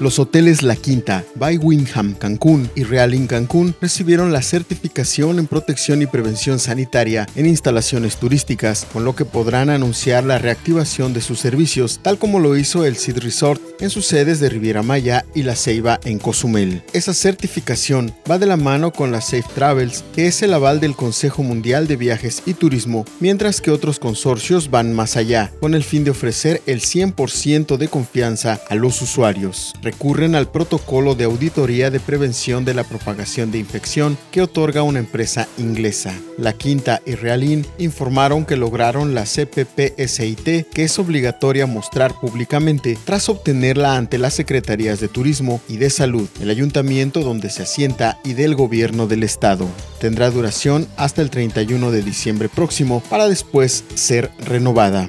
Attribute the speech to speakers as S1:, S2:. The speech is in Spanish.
S1: Los hoteles La Quinta, by Wingham Cancún y Real Inn Cancún recibieron la certificación en protección y prevención sanitaria en instalaciones turísticas, con lo que podrán anunciar la reactivación de sus servicios, tal como lo hizo el Cid Resort en sus sedes de Riviera Maya y La Ceiba en Cozumel. Esa certificación va de la mano con la Safe Travels, que es el aval del Consejo Mundial de Viajes y Turismo, mientras que otros consorcios van más allá, con el fin de ofrecer el 100% de confianza a los usuarios recurren al protocolo de auditoría de prevención de la propagación de infección que otorga una empresa inglesa. La Quinta y Realin informaron que lograron la CPP-SIT, que es obligatoria mostrar públicamente tras obtenerla ante las Secretarías de Turismo y de Salud, el ayuntamiento donde se asienta y del gobierno del estado. Tendrá duración hasta el 31 de diciembre próximo para después ser renovada.